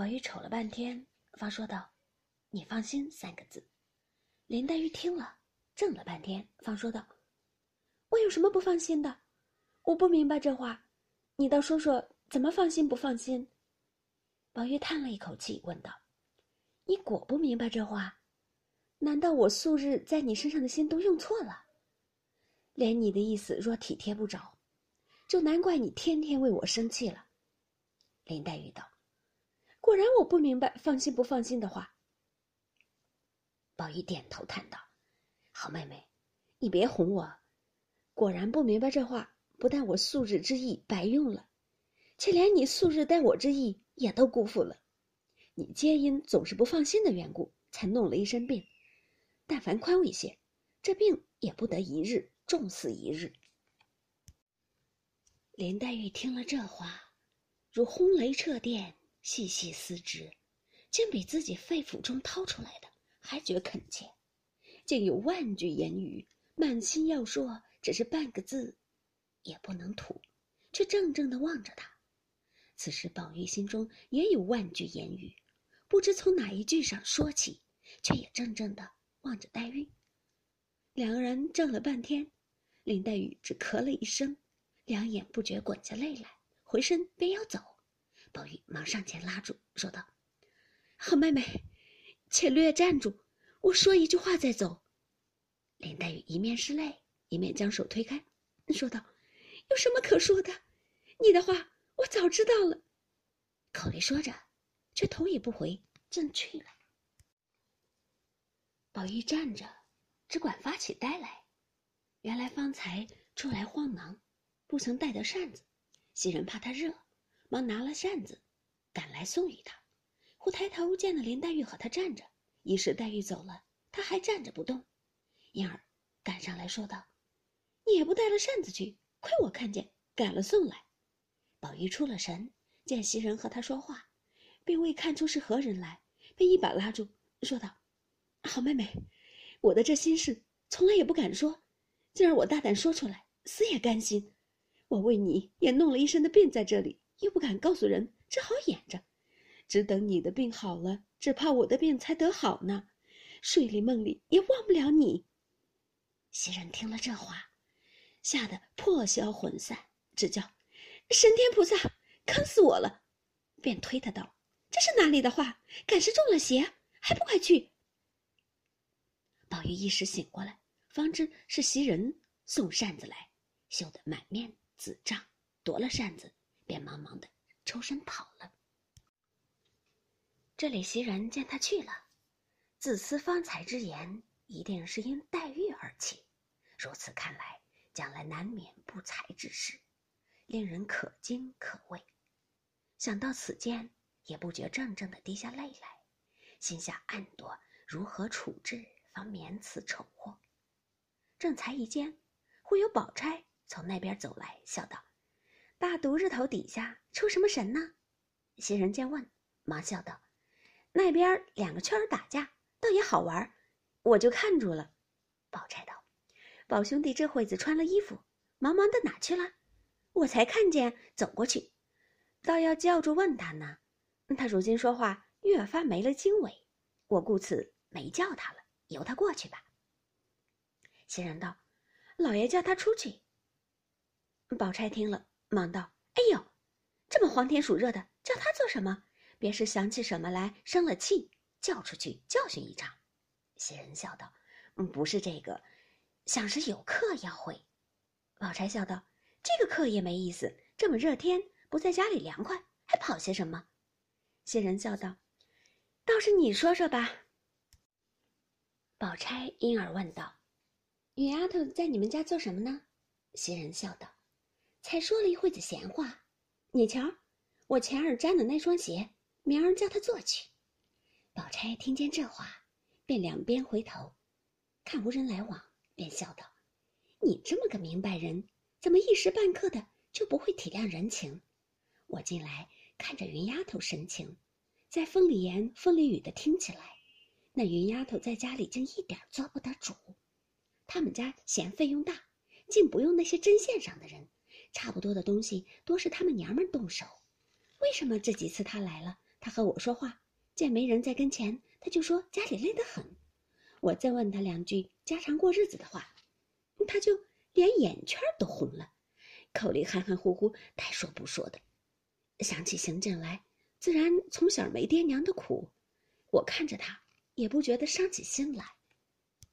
宝玉瞅了半天，方说道：“你放心。”三个字。林黛玉听了，怔了半天，方说道：“我有什么不放心的？我不明白这话，你倒说说，怎么放心不放心？”宝玉叹了一口气，问道：“你果不明白这话？难道我素日在你身上的心都用错了？连你的意思若体贴不着，就难怪你天天为我生气了。”林黛玉道。果然我不明白放心不放心的话。宝玉点头叹道：“好妹妹，你别哄我。果然不明白这话，不但我素日之意白用了，且连你素日待我之意也都辜负了。你皆因总是不放心的缘故，才弄了一身病。但凡宽慰些，这病也不得一日重似一日。”林黛玉听了这话，如轰雷掣电。细细思之，竟比自己肺腑中掏出来的还觉恳切，竟有万句言语，满心要说，只是半个字也不能吐，却怔怔的望着他。此时宝玉心中也有万句言语，不知从哪一句上说起，却也怔怔的望着黛玉。两个人怔了半天，林黛玉只咳了一声，两眼不觉滚下泪来，回身便要走。宝玉忙上前拉住，说道：“好妹妹，且略站住，我说一句话再走。”林黛玉一面拭泪，一面将手推开，说道：“有什么可说的？你的话我早知道了。”口里说着，却头也不回，正去了。宝玉站着，只管发起呆来。原来方才出来慌忙，不曾带得扇子，袭人怕他热。忙拿了扇子，赶来送与他。忽抬头见了林黛玉和他站着，一时黛玉走了，他还站着不动，因而赶上来说道：“你也不带了扇子去，亏我看见，赶了送来。”宝玉出了神，见袭人和他说话，并未看出是何人来，便一把拉住，说道：“好妹妹，我的这心事从来也不敢说，今儿我大胆说出来，死也甘心。我为你也弄了一身的病在这里。”又不敢告诉人，只好掩着，只等你的病好了，只怕我的病才得好呢。睡里梦里也忘不了你。袭人听了这话，吓得破消魂散，只叫神天菩萨坑死我了，便推他道：“这是哪里的话？敢是中了邪，还不快去！”宝玉一时醒过来，方知是袭人送扇子来，羞得满面紫胀，夺了扇子。便忙忙的抽身跑了。这里袭人见他去了，自思方才之言一定是因黛玉而起，如此看来，将来难免不才之事，令人可惊可畏。想到此间，也不觉怔怔的滴下泪来，心下暗夺如何处置，方免此丑祸。正才一间，忽有宝钗从那边走来，笑道。大毒日头底下出什么神呢？袭人见问，忙笑道：“那边两个雀儿打架，倒也好玩，我就看住了。”宝钗道：“宝兄弟这会子穿了衣服，忙忙的哪去了？我才看见走过去，倒要叫住问他呢。他如今说话越发没了经纬，我故此没叫他了，由他过去吧。”袭人道：“老爷叫他出去。”宝钗听了。忙道：“哎呦，这么黄天暑热的，叫他做什么？别是想起什么来生了气，叫出去教训一场。”袭人笑道：“嗯，不是这个，想是有客要会。”宝钗笑道：“这个客也没意思，这么热天不在家里凉快，还跑些什么？”袭人笑道：“倒是你说说吧。”宝钗因而问道：“女丫头在你们家做什么呢？”袭人笑道。才说了一会子闲话，你瞧，我前儿沾的那双鞋，明儿叫他做去。宝钗听见这话，便两边回头，看无人来往，便笑道：“你这么个明白人，怎么一时半刻的就不会体谅人情？我近来看着云丫头神情，在风里言风里语的听起来，那云丫头在家里竟一点做不得主。他们家嫌费用大，竟不用那些针线上的人。”差不多的东西多是他们娘们动手，为什么这几次他来了，他和我说话，见没人在跟前，他就说家里累得很。我再问他两句家常过日子的话，他就连眼圈都红了，口里含含糊糊，该说不说的。想起邢震来，自然从小没爹娘的苦，我看着他也不觉得伤起心来。